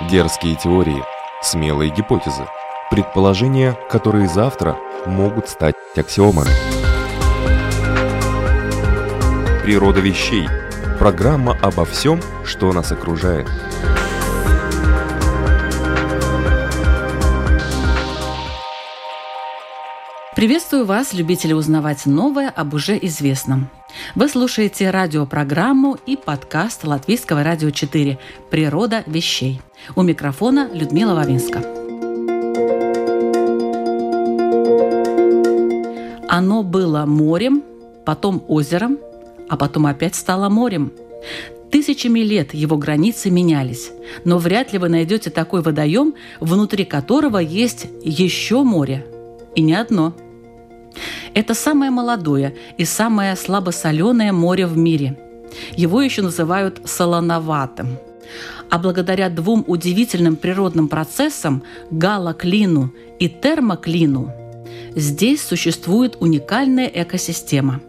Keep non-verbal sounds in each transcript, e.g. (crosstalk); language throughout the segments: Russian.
Дерзкие теории, смелые гипотезы, предположения, которые завтра могут стать аксиомами. Природа вещей. Программа обо всем, что нас окружает. Приветствую вас, любители узнавать новое об уже известном. Вы слушаете радиопрограмму и подкаст Латвийского радио 4 «Природа вещей». У микрофона Людмила Вавинска. Оно было морем, потом озером, а потом опять стало морем. Тысячами лет его границы менялись, но вряд ли вы найдете такой водоем, внутри которого есть еще море. И не одно – это самое молодое и самое слабосоленое море в мире. Его еще называют солоноватым. А благодаря двум удивительным природным процессам – галоклину и термоклину – здесь существует уникальная экосистема.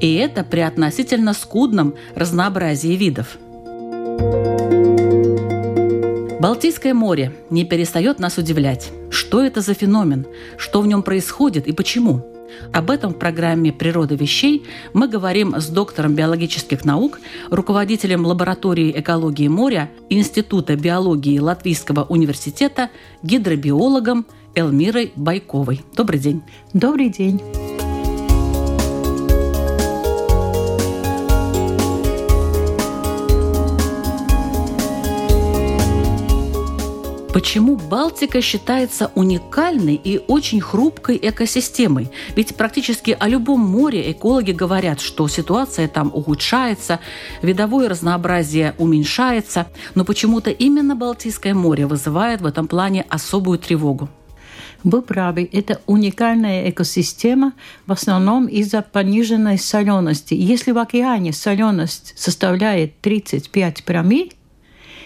И это при относительно скудном разнообразии видов. Балтийское море не перестает нас удивлять. Что это за феномен? Что в нем происходит и почему? Об этом в программе «Природа вещей» мы говорим с доктором биологических наук, руководителем лаборатории экологии моря Института биологии Латвийского университета, гидробиологом Элмирой Байковой. Добрый день. Добрый день. Почему Балтика считается уникальной и очень хрупкой экосистемой? Ведь практически о любом море экологи говорят, что ситуация там ухудшается, видовое разнообразие уменьшается, но почему-то именно Балтийское море вызывает в этом плане особую тревогу. Вы правы, это уникальная экосистема, в основном из-за пониженной солености. Если в океане соленость составляет 35 промилль,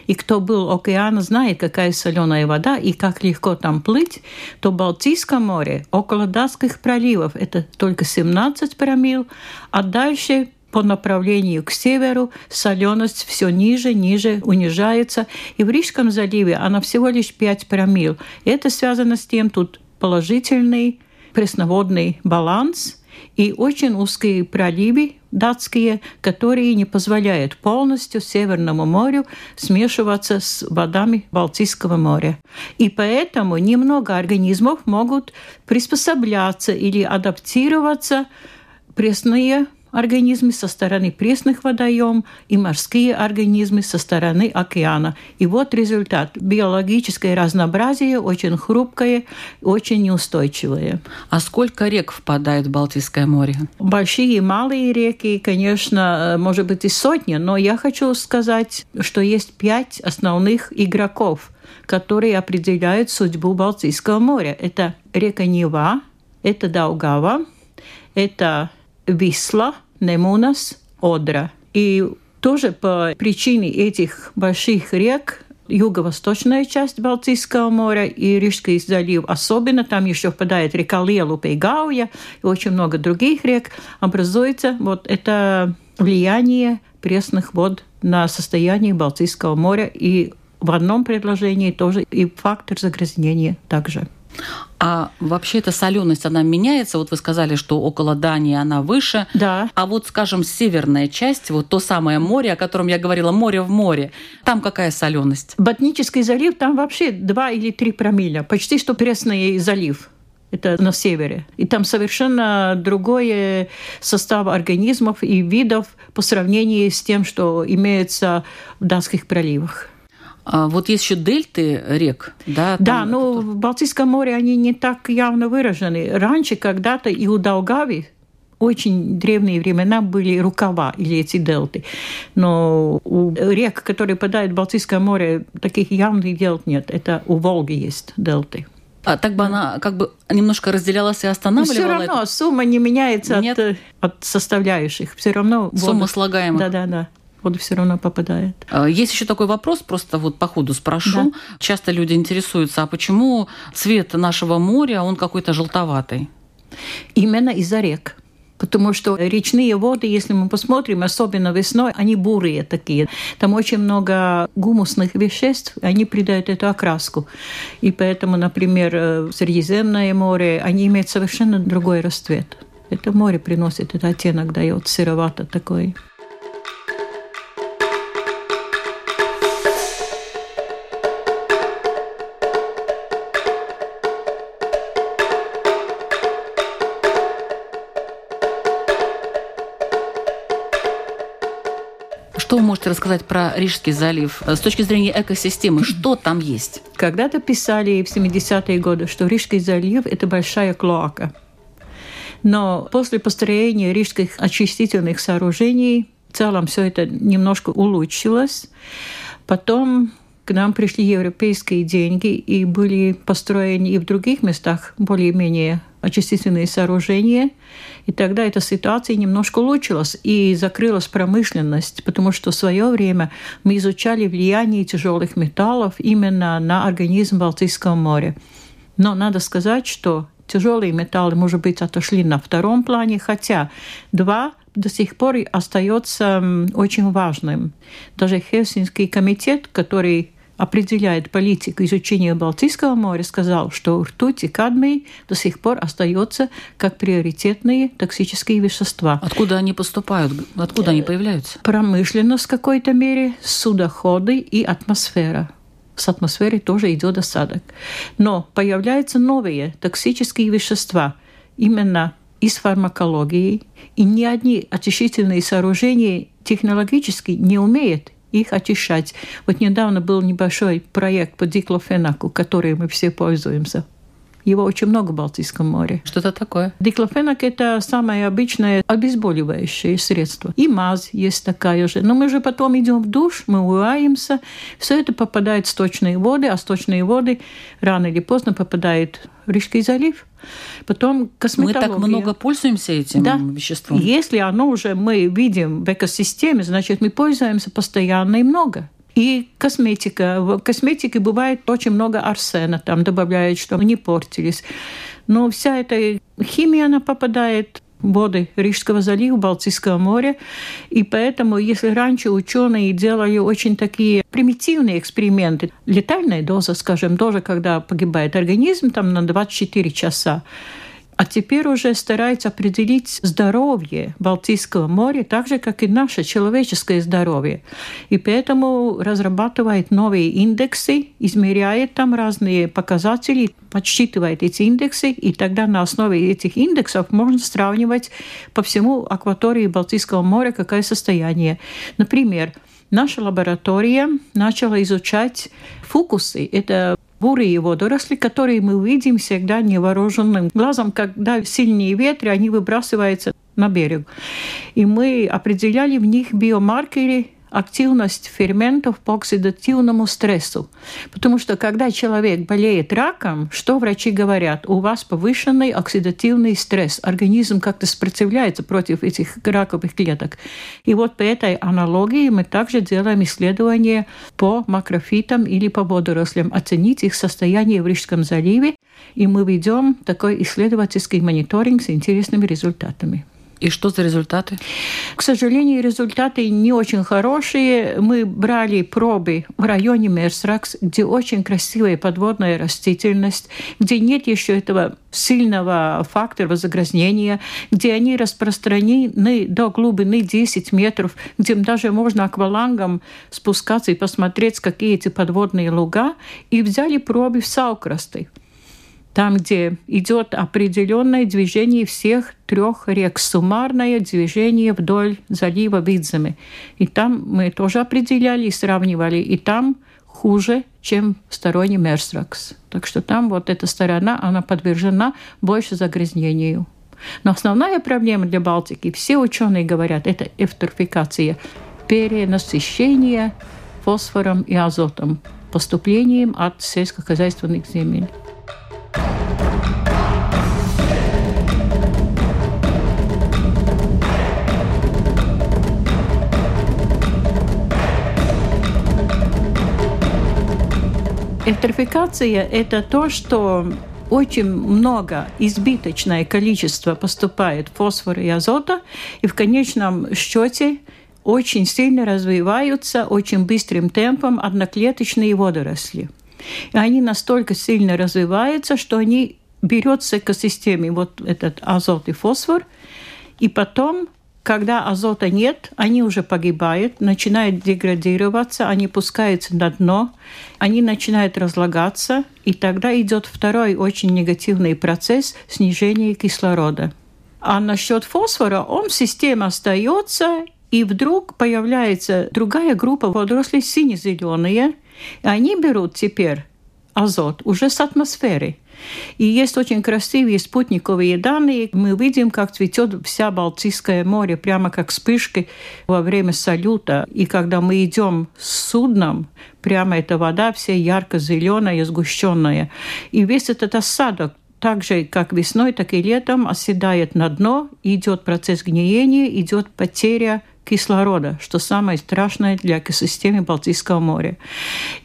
и кто был океана, знает, какая соленая вода и как легко там плыть, то в Балтийском море около датских проливов это только 17 промил, а дальше по направлению к северу соленость все ниже, ниже унижается. И в Рижском заливе она всего лишь 5 промил. Это связано с тем, тут положительный пресноводный баланс и очень узкие проливы датские, которые не позволяют полностью Северному морю смешиваться с водами Балтийского моря. И поэтому немного организмов могут приспосабляться или адаптироваться пресные организмы со стороны пресных водоем и морские организмы со стороны океана. И вот результат. Биологическое разнообразие очень хрупкое, очень неустойчивое. А сколько рек впадает в Балтийское море? Большие и малые реки, конечно, может быть и сотни, но я хочу сказать, что есть пять основных игроков, которые определяют судьбу Балтийского моря. Это река Нева, это Даугава, это Висла, Немунас, Одра. И тоже по причине этих больших рек юго-восточная часть Балтийского моря и Рижский залив особенно, там еще впадает река Лелупа и Гауя, и очень много других рек, образуется вот это влияние пресных вод на состояние Балтийского моря и в одном предложении тоже и фактор загрязнения также. А вообще эта соленость, она меняется? Вот вы сказали, что около Дании она выше. Да. А вот, скажем, северная часть, вот то самое море, о котором я говорила, море в море, там какая соленость? Ботнический залив, там вообще 2 или 3 промиля. Почти что пресный залив это на севере. И там совершенно другой состав организмов и видов по сравнению с тем, что имеется в датских проливах. А вот есть еще дельты рек, да? Да, но в Балтийском море они не так явно выражены. Раньше когда-то и у Долгави очень древние времена были рукава или эти дельты. Но у рек, которые падают в Балтийское море, таких явных дельт нет. Это у Волги есть дельты. А так бы она как бы немножко разделялась и останавливала? все равно это? сумма не меняется от, от составляющих. Все равно сумма слагаемых. Да, да, да воду все равно попадает. А, есть еще такой вопрос, просто вот по ходу спрошу. Да. Часто люди интересуются, а почему цвет нашего моря, он какой-то желтоватый? Именно из-за рек. Потому что речные воды, если мы посмотрим, особенно весной, они бурые такие. Там очень много гумусных веществ, они придают эту окраску. И поэтому, например, э, Средиземное море, они имеют совершенно другой расцвет. Это море приносит этот оттенок, дает сыровато такой. Можете рассказать про Рижский залив с точки зрения экосистемы? (clears throat) Что там есть? Когда-то писали в 70-е годы, что Рижский залив – это большая клоака. Но после построения рижских очистительных сооружений в целом все это немножко улучшилось. Потом к нам пришли европейские деньги и были построены и в других местах более-менее очистительные сооружения. И тогда эта ситуация немножко улучшилась и закрылась промышленность, потому что в свое время мы изучали влияние тяжелых металлов именно на организм Балтийского моря. Но надо сказать, что тяжелые металлы, может быть, отошли на втором плане, хотя два до сих пор остается очень важным. Даже Хельсинский комитет, который определяет политику изучения Балтийского моря, сказал, что ртуть и кадмий до сих пор остаются как приоритетные токсические вещества. Откуда они поступают? Откуда они появляются? Промышленность в какой-то мере, судоходы и атмосфера с атмосферы тоже идет осадок. Но появляются новые токсические вещества именно из фармакологии, и ни одни очищительные сооружения технологически не умеют их очищать. Вот недавно был небольшой проект по диклофенаку, который мы все пользуемся. Его очень много в Балтийском море. Что это такое? Диклофенак – это самое обычное обезболивающее средство. И мазь есть такая же. Но мы же потом идем в душ, мы умываемся. Все это попадает в сточные воды, а сточные воды рано или поздно попадают в Рижский залив. Потом косметология. Мы так много пользуемся этим да. веществом. Если оно уже мы видим в экосистеме, значит, мы пользуемся постоянно и много. И косметика. В косметике бывает очень много арсена, там добавляют, чтобы не портились. Но вся эта химия, она попадает воды Рижского залива, Балтийского моря. И поэтому, если раньше ученые делали очень такие примитивные эксперименты, летальная доза, скажем, тоже, когда погибает организм, там на 24 часа, а теперь уже старается определить здоровье Балтийского моря, так же, как и наше человеческое здоровье. И поэтому разрабатывает новые индексы, измеряет там разные показатели, подсчитывает эти индексы, и тогда на основе этих индексов можно сравнивать по всему акватории Балтийского моря, какое состояние. Например, наша лаборатория начала изучать фукусы. Это бурые водоросли, которые мы видим всегда невооруженным глазом, когда сильные ветры, они выбрасываются на берег. И мы определяли в них биомаркеры активность ферментов по оксидативному стрессу. Потому что когда человек болеет раком, что врачи говорят? У вас повышенный оксидативный стресс. Организм как-то сопротивляется против этих раковых клеток. И вот по этой аналогии мы также делаем исследования по макрофитам или по водорослям, оценить их состояние в Рижском заливе, и мы ведем такой исследовательский мониторинг с интересными результатами. И что за результаты? К сожалению, результаты не очень хорошие. Мы брали пробы в районе Мерсракс, где очень красивая подводная растительность, где нет еще этого сильного фактора загрязнения, где они распространены до глубины 10 метров, где даже можно аквалангом спускаться и посмотреть, какие эти подводные луга, и взяли пробы в Саукрасты там, где идет определенное движение всех трех рек, суммарное движение вдоль залива Видзами. И там мы тоже определяли и сравнивали, и там хуже, чем в стороне Мерсракс. Так что там вот эта сторона, она подвержена больше загрязнению. Но основная проблема для Балтики, все ученые говорят, это эвтрофикация, перенасыщение фосфором и азотом, поступлением от сельскохозяйственных земель. Эвтрофикация – это то, что очень много, избыточное количество поступает фосфора и азота, и в конечном счете очень сильно развиваются очень быстрым темпом одноклеточные водоросли. И они настолько сильно развиваются, что они берет с экосистемы вот этот азот и фосфор, и потом когда азота нет, они уже погибают, начинают деградироваться, они пускаются на дно, они начинают разлагаться, и тогда идет второй очень негативный процесс снижения кислорода. А насчет фосфора, он в системе остается, и вдруг появляется другая группа водорослей сине-зеленые, они берут теперь азот уже с атмосферы. И есть очень красивые спутниковые данные. Мы видим, как цветет вся Балтийское море, прямо как вспышки во время салюта. И когда мы идем с судном, прямо эта вода вся ярко-зеленая, сгущенная. И весь этот осадок так же, как весной, так и летом оседает на дно, идет процесс гниения, идет потеря кислорода, что самое страшное для экосистемы Балтийского моря.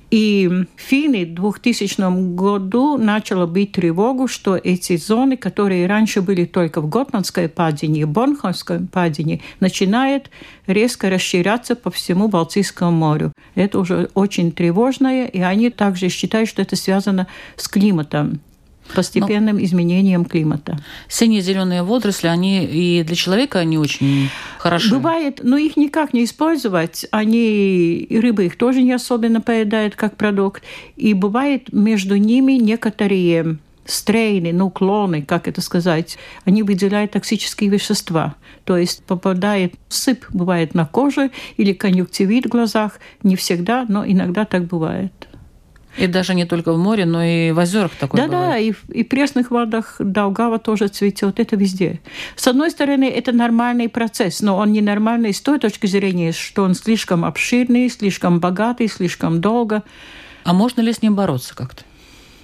И финны в 2000 году начало быть тревогу, что эти зоны, которые раньше были только в Готландской падине и Борнхольской падине, начинают резко расширяться по всему Балтийскому морю. Это уже очень тревожное, и они также считают, что это связано с климатом постепенным Но изменением климата. Синие зеленые водоросли, они и для человека они очень хороши. Бывает, но их никак не использовать. Они и рыбы их тоже не особенно поедают как продукт. И бывает между ними некоторые стрейны, ну, клоны, как это сказать, они выделяют токсические вещества. То есть попадает сыпь, бывает на коже или конъюнктивит в глазах. Не всегда, но иногда так бывает. И даже не только в море, но и в озерах такое Да, бывает. да, и, и в пресных водах Долгава тоже цветет. Это везде. С одной стороны, это нормальный процесс, но он ненормальный с той точки зрения, что он слишком обширный, слишком богатый, слишком долго. А можно ли с ним бороться как-то?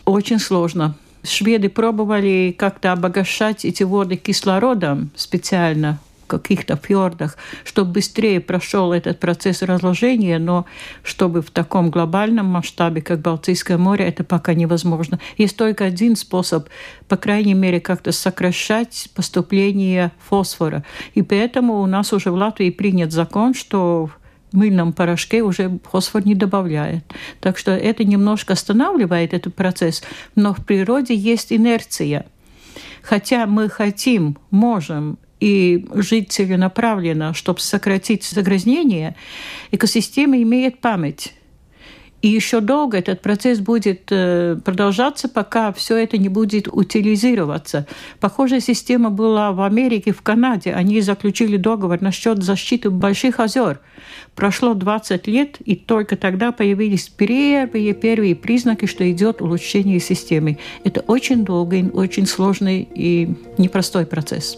Очень сложно. Шведы пробовали как-то обогащать эти воды кислородом специально каких-то фьордах, чтобы быстрее прошел этот процесс разложения, но чтобы в таком глобальном масштабе, как Балтийское море, это пока невозможно. Есть только один способ, по крайней мере, как-то сокращать поступление фосфора. И поэтому у нас уже в Латвии принят закон, что в мыльном порошке уже фосфор не добавляет. Так что это немножко останавливает этот процесс, но в природе есть инерция. Хотя мы хотим, можем и жить целенаправленно, чтобы сократить загрязнение, экосистема имеет память. И еще долго этот процесс будет э, продолжаться, пока все это не будет утилизироваться. Похожая система была в Америке, в Канаде. Они заключили договор насчет защиты больших озер. Прошло 20 лет, и только тогда появились первые, первые признаки, что идет улучшение системы. Это очень долгий, очень сложный и непростой процесс.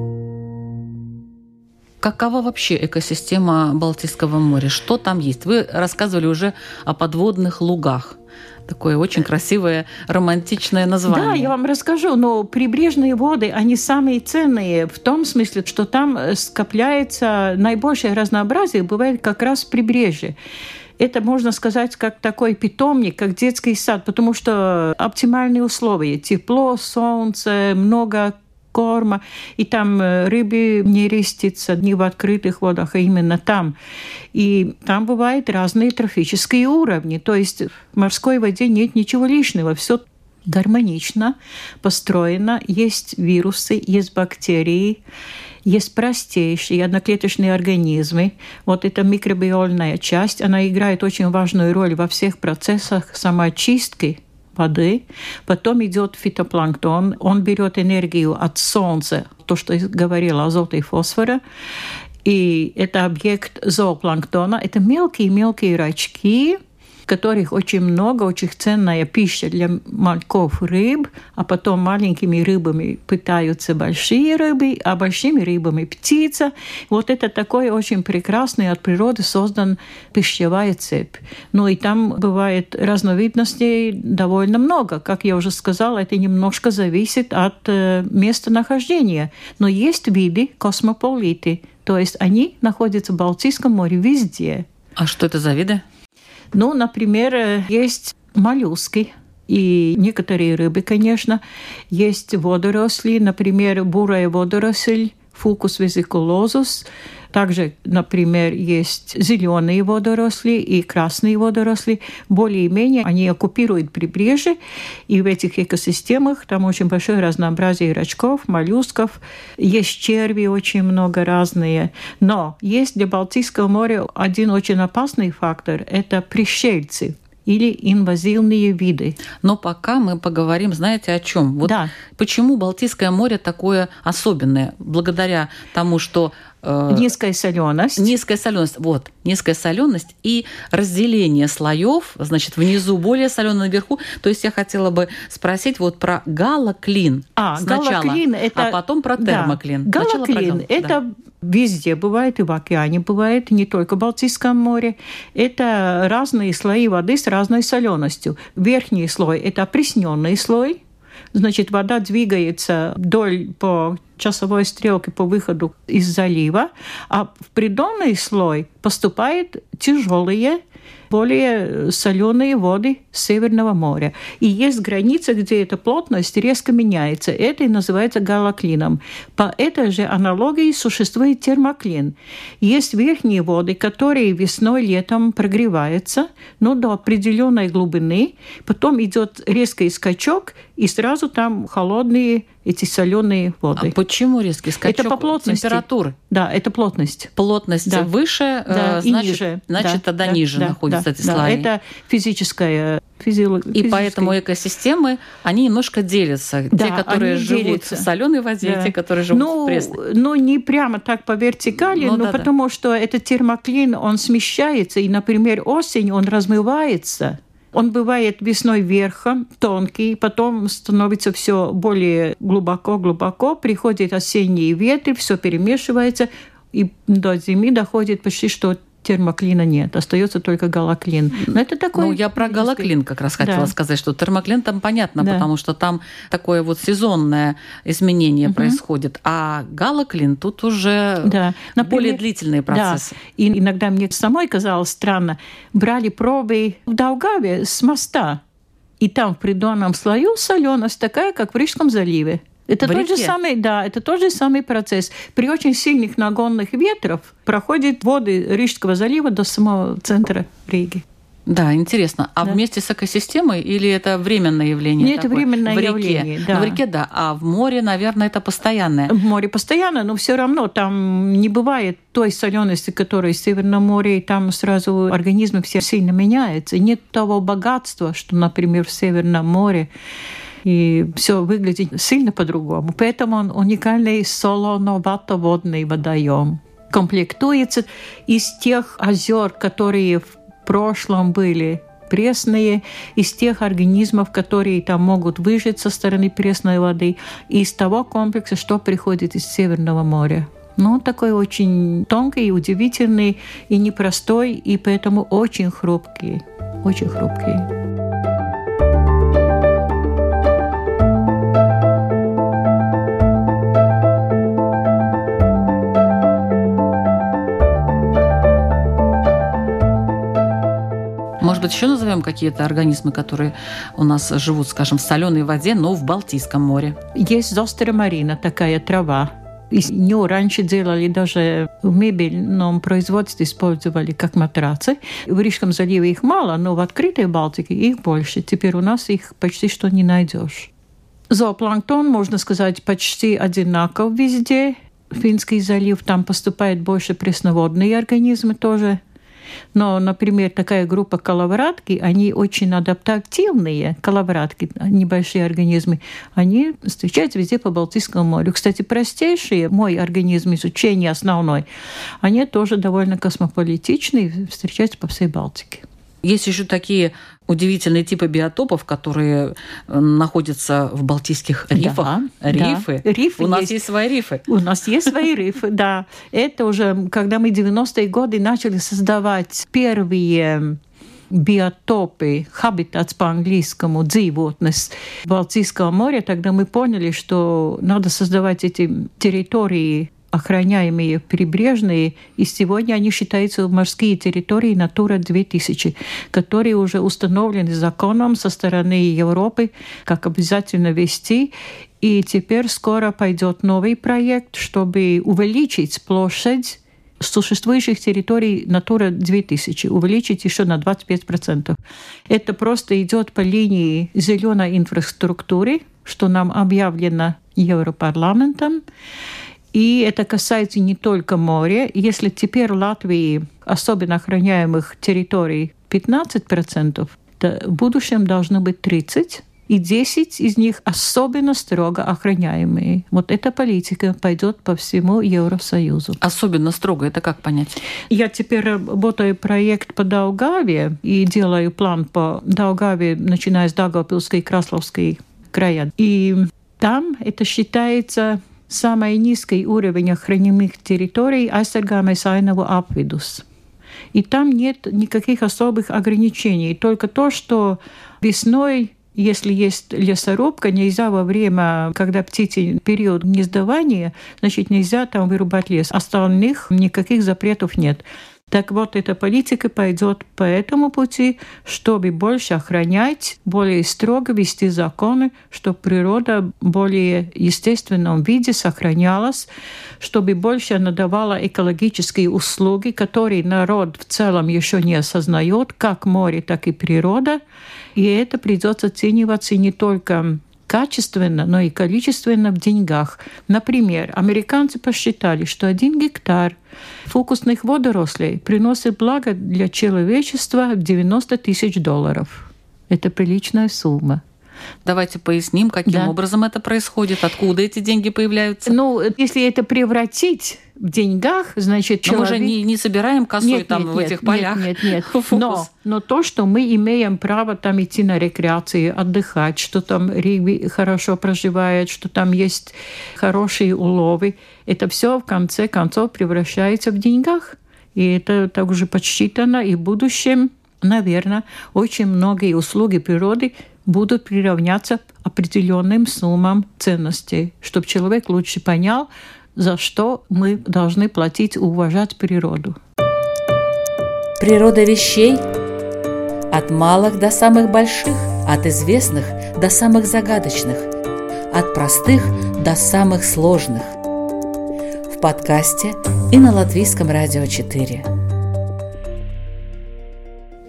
Какова вообще экосистема Балтийского моря? Что там есть? Вы рассказывали уже о подводных лугах. Такое очень красивое, романтичное название. Да, я вам расскажу, но прибрежные воды, они самые ценные в том смысле, что там э, скопляется наибольшее разнообразие, бывает как раз прибрежье это, можно сказать, как такой питомник, как детский сад, потому что оптимальные условия. Тепло, солнце, много корма, и там э, рыбы не рестится не в открытых водах, а именно там. И там бывают разные трофические уровни, то есть в морской воде нет ничего лишнего, все гармонично построено, есть вирусы, есть бактерии, есть простейшие одноклеточные организмы. Вот эта микробиольная часть, она играет очень важную роль во всех процессах самоочистки воды. Потом идет фитопланктон, он берет энергию от солнца, то, что я говорила, азота и фосфора. И это объект зоопланктона. Это мелкие-мелкие рачки, которых очень много, очень ценная пища для мальков рыб, а потом маленькими рыбами пытаются большие рыбы, а большими рыбами птица. Вот это такой очень прекрасный от природы создан пищевая цепь. Ну и там бывает разновидностей довольно много. Как я уже сказала, это немножко зависит от э, местонахождения. Но есть виды космополиты, то есть они находятся в Балтийском море везде. А что это за виды? Ну, например, есть моллюски, и некоторые рыбы, конечно. Есть водоросли, например, бурая водоросль, фукус везикулозус, также, например, есть зеленые водоросли и красные водоросли. Более-менее они оккупируют прибрежье, и в этих экосистемах там очень большое разнообразие рачков, моллюсков. Есть черви очень много разные. Но есть для Балтийского моря один очень опасный фактор – это пришельцы или инвазивные виды. Но пока мы поговорим, знаете, о чем? Вот да. почему Балтийское море такое особенное? Благодаря тому, что Э, низкая соленость. Низкая соленость, вот, низкая соленость и разделение слоев, значит, внизу более соленый, наверху. То есть я хотела бы спросить вот про галоклин а, сначала, галоклин это, а потом про термоклин. Да, галоклин про, это да. везде бывает, и в океане бывает, не только в Балтийском море. Это разные слои воды с разной соленостью. Верхний слой – это опресненный слой, Значит, вода двигается вдоль по часовой стрелке по выходу из залива, а в придонный слой поступают тяжелые более соленые воды Северного моря. И есть граница, где эта плотность резко меняется. Это и называется галоклином. По этой же аналогии существует термоклин. Есть верхние воды, которые весной, летом прогреваются, но до определенной глубины. Потом идет резкий скачок, и сразу там холодные эти соленые воды. А почему резкий скачок? Это по плотности. Температуры? Да, это плотность. Плотность да. выше, да, э, значит, ниже. значит да, тогда да, ниже да, находятся да, эти да, слои. Это физическая физиолог... И поэтому экосистемы, они немножко делятся. Да, те, которые живут делятся. в соленой воде, да. те, которые живут ну, в пресной. Ну, не прямо так по вертикали, ну, но да, потому да. что этот термоклин, он смещается, и, например, осень, он размывается. Он бывает весной верхом, тонкий, потом становится все более глубоко-глубоко, приходят осенние ветры, все перемешивается, и до зимы доходит почти что термоклина нет, остается только галоклин. Но это такой... Ну, я про галоклин как раз хотела да. сказать, что термоклин там понятно, да. потому что там такое вот сезонное изменение угу. происходит, а галоклин тут уже да. Например, более длительные процессы. Да. И иногда мне самой казалось странно, брали пробы в Долгаве с моста, и там в придонном слою соленость такая, как в Рижском заливе. Это тот же самый, да, это тот же самый процесс. При очень сильных нагонных ветров проходят воды Рижского залива до самого центра Риги. Да, интересно. А да. вместе с экосистемой или это временное явление? Нет, это временное в реке. явление. Да. В реке, да. А в море, наверное, это постоянное. В море постоянно, но все равно там не бывает той солености, которая в Северном море, и там сразу организмы все сильно меняются. Нет того богатства, что, например, в Северном море и все выглядит сильно по-другому. Поэтому он уникальный солоновато-водный водоем. Комплектуется из тех озер, которые в прошлом были пресные, из тех организмов, которые там могут выжить со стороны пресной воды, и из того комплекса, что приходит из Северного моря. Ну, такой очень тонкий, удивительный и непростой, и поэтому очень хрупкий. Очень хрупкий. Может быть, еще назовем какие-то организмы, которые у нас живут, скажем, в соленой воде, но в Балтийском море? Есть зостеромарина, такая трава. Из нее раньше делали даже в мебельном производстве, использовали как матрацы. В Рижском заливе их мало, но в открытой Балтике их больше. Теперь у нас их почти что не найдешь. Зоопланктон, можно сказать, почти одинаков везде. Финский залив, там поступает больше пресноводные организмы тоже – но, например, такая группа коловратки, они очень адаптативные, коловратки, небольшие организмы, они встречаются везде по Балтийскому морю. Кстати, простейшие, мой организм изучения основной, они тоже довольно космополитичные, встречаются по всей Балтике. Есть еще такие удивительные типы биотопов, которые э, находятся в Балтийских рифах. Да, рифы. Да. рифы. У есть. нас есть свои рифы. У нас есть свои рифы, да. Это уже, когда мы в 90-е годы начали создавать первые биотопы, хабитатс по-английскому, dzīvotnes Балтийского моря, тогда мы поняли, что надо создавать эти территории охраняемые прибрежные, и сегодня они считаются морские территории Натура 2000, которые уже установлены законом со стороны Европы, как обязательно вести. И теперь скоро пойдет новый проект, чтобы увеличить площадь существующих территорий Натура 2000 увеличить еще на 25%. Это просто идет по линии зеленой инфраструктуры, что нам объявлено Европарламентом. И это касается не только моря. Если теперь в Латвии особенно охраняемых территорий 15%, то в будущем должно быть 30%, и 10 из них особенно строго охраняемые. Вот эта политика пойдет по всему Евросоюзу. Особенно строго, это как понять? Я теперь работаю проект по Даугаве и делаю план по Даугаве, начиная с Даугавпилской и Красловской края. И там это считается самый низкий уровень охраняемых территорий aizsargāmais ainavu apvidus. И там нет никаких особых ограничений, только то, что весной если есть лесорубка, нельзя во время, когда птицы период гнездования, значит, нельзя там вырубать лес. Остальных никаких запретов нет. Так вот, эта политика пойдет по этому пути, чтобы больше охранять, более строго вести законы, чтобы природа в более естественном виде сохранялась, чтобы больше она давала экологические услуги, которые народ в целом еще не осознает, как море, так и природа. И это придется оцениваться не только качественно, но и количественно в деньгах. Например, американцы посчитали, что один гектар фокусных водорослей приносит благо для человечества в 90 тысяч долларов. Это приличная сумма. Давайте поясним, каким да. образом это происходит, откуда эти деньги появляются. Ну, если это превратить в деньгах, значит, человек... Но мы же не, не собираем косой нет, там нет, в этих полях. Нет, нет, (laughs) нет. Но, но то, что мы имеем право там идти на рекреацию, отдыхать, что там риби хорошо проживает, что там есть хорошие уловы, это все в конце концов превращается в деньгах. И это также подсчитано и в будущем, наверное, очень многие услуги природы будут приравняться определенным суммам ценностей, чтобы человек лучше понял, за что мы должны платить и уважать природу. Природа вещей от малых до самых больших, от известных до самых загадочных, от простых до самых сложных. В подкасте и на Латвийском радио 4.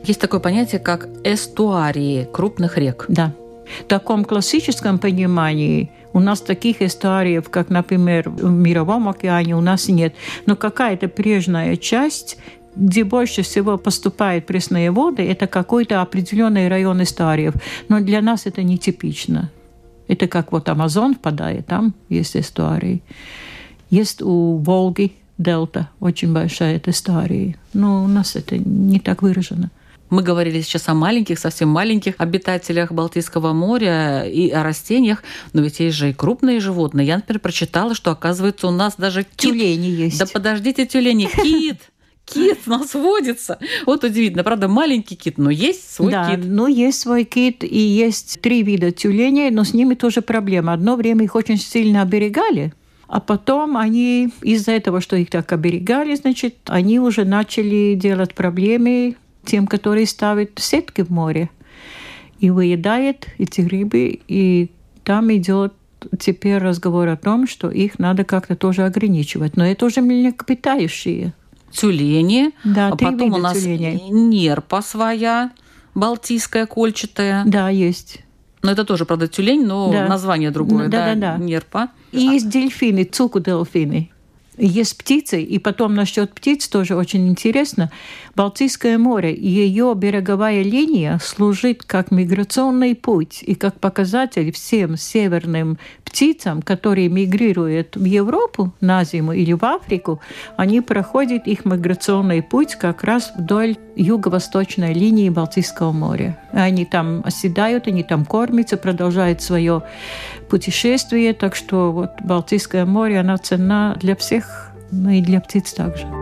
Есть такое понятие, как эстуарии крупных рек. Да. В таком классическом понимании у нас таких эстуариев, как, например, в Мировом океане, у нас нет. Но какая-то прежняя часть где больше всего поступают пресные воды, это какой-то определенный район эстуариев. Но для нас это нетипично. Это как вот Амазон впадает, там есть эстуарии. Есть у Волги дельта, очень большая эстуария. Но у нас это не так выражено. Мы говорили сейчас о маленьких, совсем маленьких обитателях Балтийского моря и о растениях, но ведь есть же и крупные животные. Я, например, прочитала, что, оказывается, у нас даже кит... Тюлени есть. Да подождите, тюлени, кит! Кит у нас водится. Вот удивительно. Правда, маленький кит, но есть свой да, кит. ну есть свой кит, и есть три вида тюленей, но с ними тоже проблема. Одно время их очень сильно оберегали, а потом они из-за этого, что их так оберегали, значит, они уже начали делать проблемы тем, которые ставят сетки в море и выедает эти рыбы, и там идет теперь разговор о том, что их надо как-то тоже ограничивать. Но это уже млекопитающие. Тюлени, да, а потом у нас тюленей. нерпа своя, балтийская, кольчатая. Да, есть. Но это тоже, правда, тюлень, но да. название другое, да, да, да, да. нерпа. И есть дельфины, цуку-дельфины. Есть птицы, и потом насчет птиц тоже очень интересно. Балтийское море, ее береговая линия служит как миграционный путь и как показатель всем северным птицам, которые мигрируют в Европу на зиму или в Африку, они проходят их миграционный путь как раз вдоль юго-восточной линии Балтийского моря. Они там оседают, они там кормятся, продолжают свое путешествие, так что вот Балтийское море, она ценна для всех, но и для птиц также.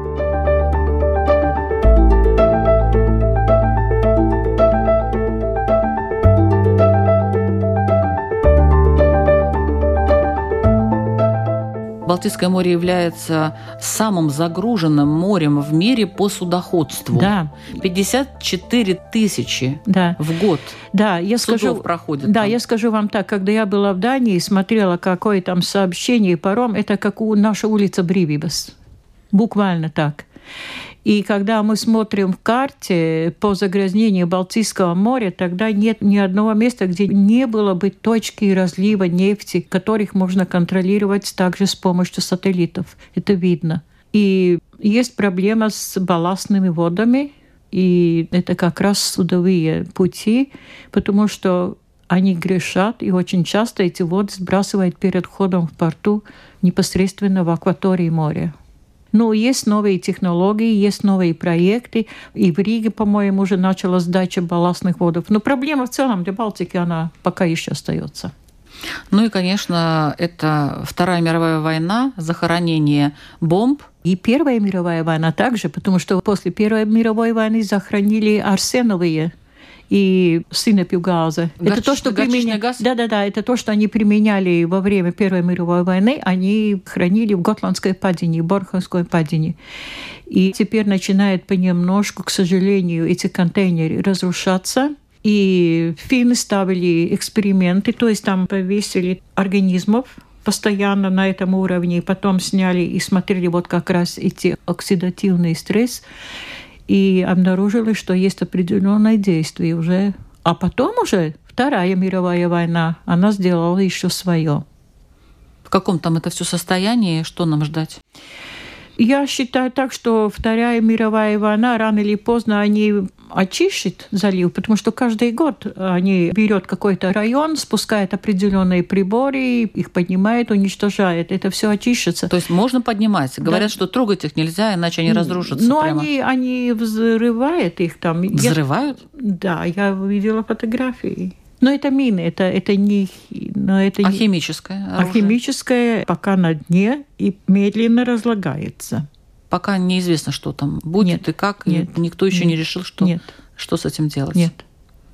Балтийское море является самым загруженным морем в мире по судоходству. Да. 54 тысячи да. в год. Да, я Судов скажу, проходит. да, там. я скажу вам так, когда я была в Дании и смотрела, какое там сообщение паром, это как у наша улица Бривибас. Буквально так. И когда мы смотрим в карте по загрязнению Балтийского моря, тогда нет ни одного места, где не было бы точки разлива нефти, которых можно контролировать также с помощью сателлитов. Это видно. И есть проблема с балластными водами, и это как раз судовые пути, потому что они грешат, и очень часто эти воды сбрасывают перед входом в порту непосредственно в акватории моря. Но есть новые технологии, есть новые проекты. И в Риге, по-моему, уже начала сдача балластных водов. Но проблема в целом для Балтики, она пока еще остается. Ну и, конечно, это Вторая мировая война, захоронение бомб. И Первая мировая война также, потому что после Первой мировой войны захоронили арсеновые и синепью газа. это то, что применя... газ? Да, да, да. Это то, что они применяли во время Первой мировой войны. Они хранили в Готландской падине, Борховской падине. И теперь начинает понемножку, к сожалению, эти контейнеры разрушаться. И финны ставили эксперименты, то есть там повесили организмов постоянно на этом уровне, и потом сняли и смотрели вот как раз эти оксидативный стресс и обнаружили, что есть определенное действие уже. А потом уже Вторая мировая война, она сделала еще свое. В каком там это все состоянии, что нам ждать? Я считаю так, что Вторая мировая война рано или поздно они очищет залив, потому что каждый год они берет какой-то район, спускает определенные приборы, их поднимает, уничтожает. Это все очищется. То есть можно поднимать. Говорят, Да. что трогать их нельзя, иначе они разрушатся. Но прямо. они, они взрывают их там. Я- Взрывают? Да, я видела фотографии. Но это мины, это, это не... Но это А не- химическое а оружие? химическое пока на дне и медленно разлагается. Пока неизвестно, что там будет Нет, и как. и нет, Никто еще не нет, решил, что, нет. что с этим делать. Нет.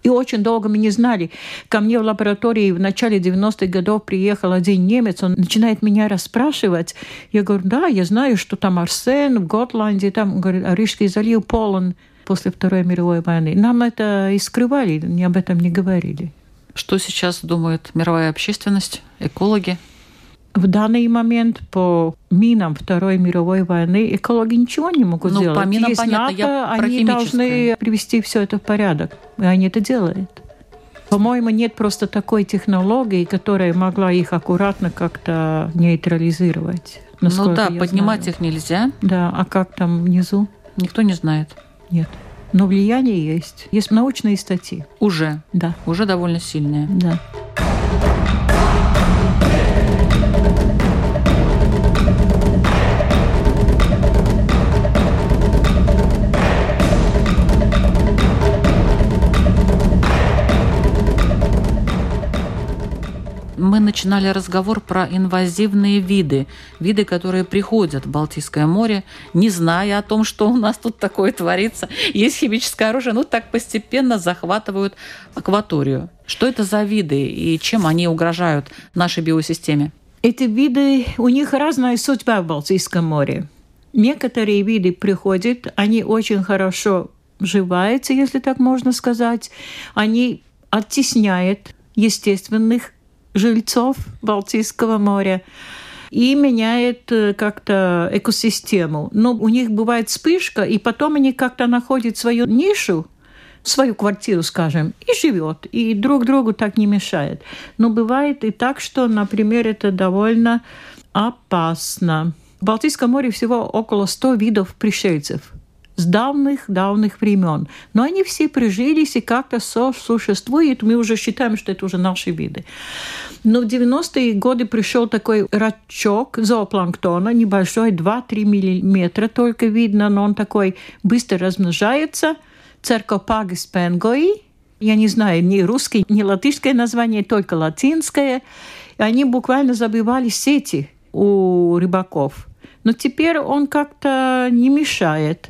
И очень долго мы не знали. Ко мне в лаборатории в начале 90-х годов приехал один немец, он начинает меня расспрашивать. Я говорю, да, я знаю, что там арсен в Готланде, там, он говорит, а Рижский залив полон после Второй мировой войны. Нам это и скрывали, не об этом не говорили. Что сейчас думает мировая общественность, экологи? В данный момент по минам Второй мировой войны экологи ничего не могут Ну, сделать. по минам Есть понятно, я НАТО, про они должны привести все это в порядок. И они это делают. По-моему, нет просто такой технологии, которая могла их аккуратно как-то нейтрализировать. ну да, я поднимать знаю. их нельзя. Да, а как там внизу? Никто не знает. Нет. Но влияние есть. Есть научные статьи. Уже. Да, Уже довольно сильные. да. Начинали разговор про инвазивные виды. Виды, которые приходят в Балтийское море, не зная о том, что у нас тут такое творится. Есть химическое оружие, ну так постепенно захватывают акваторию. Что это за виды и чем они угрожают нашей биосистеме? Эти виды, у них разная судьба в Балтийском море. Некоторые виды приходят, они очень хорошо вживаются, если так можно сказать. Они оттесняют естественных жильцов Балтийского моря и меняет э, как-то экосистему. Но у них бывает вспышка, и потом они как-то находят свою нишу, свою квартиру, скажем, и живет, и друг другу так не мешает. Но бывает и так, что, например, это довольно опасно. В Балтийском море всего около 100 видов пришельцев с давных-давных времен. Но они все прижились и как-то сосуществуют. Мы уже считаем, что это уже наши виды. Но в 90-е годы пришел такой рачок зоопланктона, небольшой, 2-3 миллиметра только видно, но он такой быстро размножается. Церкопагис пенгои. Я не знаю ни русский, ни латышское название, только латинское. И они буквально забивали сети у рыбаков. Но теперь он как-то не мешает.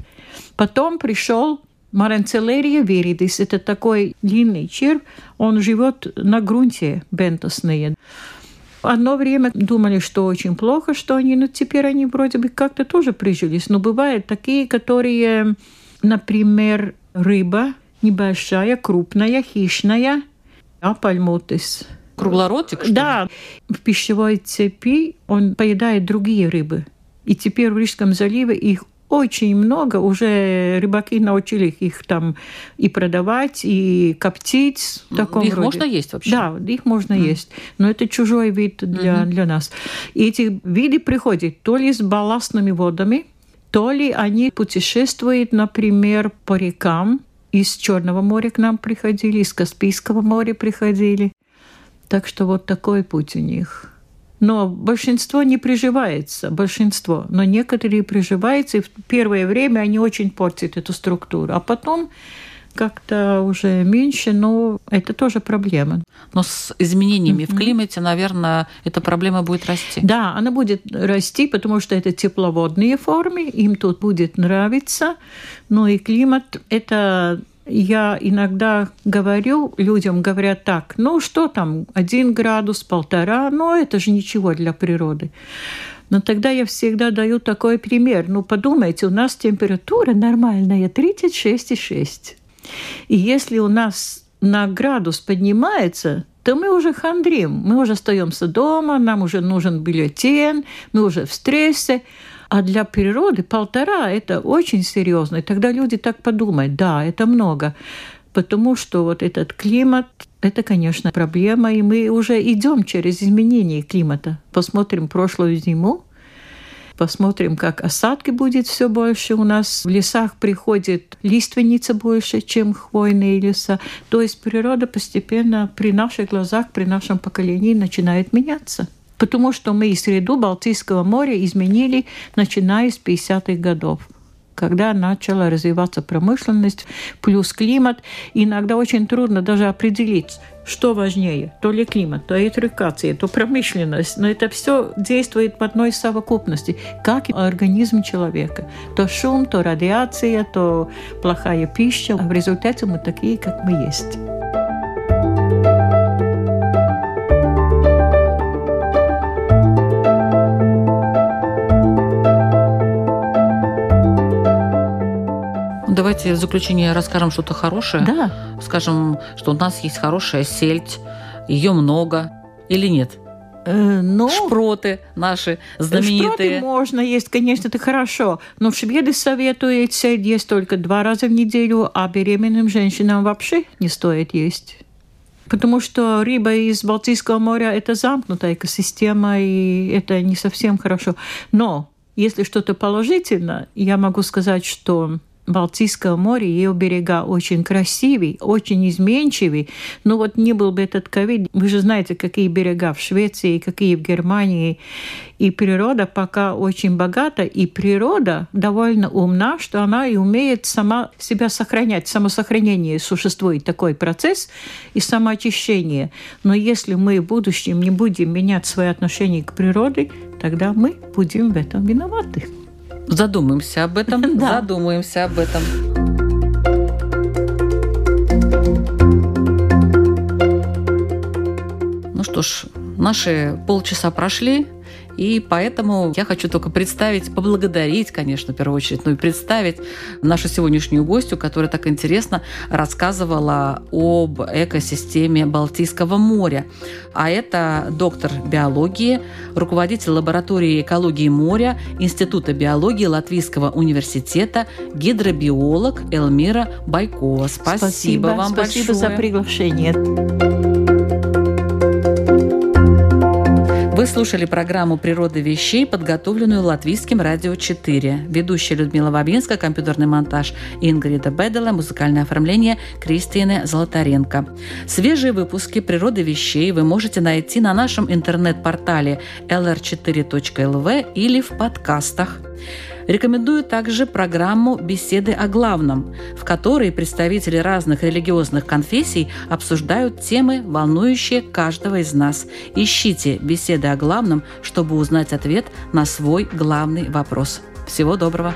Потом пришел Маренцелерия виридис. Это такой длинный червь. Он живет на грунте бентосные. Одно время думали, что очень плохо, что они, но теперь они вроде бы как-то тоже прижились. Но бывают такие, которые, например, рыба небольшая, крупная, хищная, апальмутис. Круглоротик? Что да. В пищевой цепи он поедает другие рыбы. И теперь в Рижском заливе их очень много. Уже рыбаки научили их там и продавать, и коптить. В таком их роде. можно есть вообще? Да, их можно mm. есть. Но это чужой вид для, mm-hmm. для нас. И эти виды приходят то ли с балластными водами, то ли они путешествуют, например, по рекам. Из Черного моря к нам приходили, из Каспийского моря приходили. Так что вот такой путь у них. Но большинство не приживается, большинство. Но некоторые приживаются, и в первое время они очень портят эту структуру. А потом как-то уже меньше, но это тоже проблема. Но с изменениями mm-hmm. в климате, наверное, эта проблема будет расти. Да, она будет расти, потому что это тепловодные формы, им тут будет нравиться. Ну и климат – это я иногда говорю, людям говорят так, ну что там, один градус, полтора, ну это же ничего для природы. Но тогда я всегда даю такой пример. Ну подумайте, у нас температура нормальная 36,6. И если у нас на градус поднимается, то мы уже хандрим, мы уже остаемся дома, нам уже нужен бюллетень, мы уже в стрессе. А для природы полтора – это очень серьезно. И тогда люди так подумают, да, это много. Потому что вот этот климат – это, конечно, проблема, и мы уже идем через изменение климата. Посмотрим прошлую зиму, посмотрим, как осадки будет все больше. У нас в лесах приходит лиственница больше, чем хвойные леса. То есть природа постепенно при наших глазах, при нашем поколении начинает меняться потому что мы среду Балтийского моря изменили, начиная с 50-х годов когда начала развиваться промышленность, плюс климат. Иногда очень трудно даже определить, что важнее, то ли климат, то электрификация, то промышленность. Но это все действует в одной совокупности, как организм человека. То шум, то радиация, то плохая пища. А в результате мы такие, как мы есть. Давайте в заключение расскажем что-то хорошее. Да. Скажем, что у нас есть хорошая сельдь, ее много или нет? Э, ну, шпроты наши знаменитые. Шпроты можно есть, конечно, это хорошо. Но шведы советуют сельдь есть только два раза в неделю, а беременным женщинам вообще не стоит есть. Потому что рыба из Балтийского моря – это замкнутая экосистема, и это не совсем хорошо. Но если что-то положительно, я могу сказать, что Балтийского моря, ее берега очень красивые, очень изменчивые. Но вот не был бы этот ковид, вы же знаете, какие берега в Швеции, какие в Германии. И природа пока очень богата, и природа довольно умна, что она и умеет сама себя сохранять. Самосохранение существует такой процесс и самоочищение. Но если мы в будущем не будем менять свои отношения к природе, тогда мы будем в этом виноваты. Задумаемся об этом. (laughs) Да. Задумаемся об этом. Ну что ж, наши полчаса прошли. И поэтому я хочу только представить, поблагодарить, конечно, в первую очередь, но и представить нашу сегодняшнюю гостью, которая так интересно рассказывала об экосистеме Балтийского моря. А это доктор биологии, руководитель лаборатории экологии моря Института биологии Латвийского университета, гидробиолог Элмира Байкова. Спасибо, спасибо вам спасибо большое. за приглашение. Слушали программу «Природа вещей», подготовленную Латвийским радио 4. Ведущая Людмила Бабинска, компьютерный монтаж Ингрида Бедела, музыкальное оформление Кристины Золотаренко. Свежие выпуски «Природы вещей» вы можете найти на нашем интернет-портале lr4.lv или в подкастах. Рекомендую также программу «Беседы о главном», в которой представители разных религиозных конфессий обсуждают темы, волнующие каждого из нас. Ищите «Беседы о главном», чтобы узнать ответ на свой главный вопрос. Всего доброго!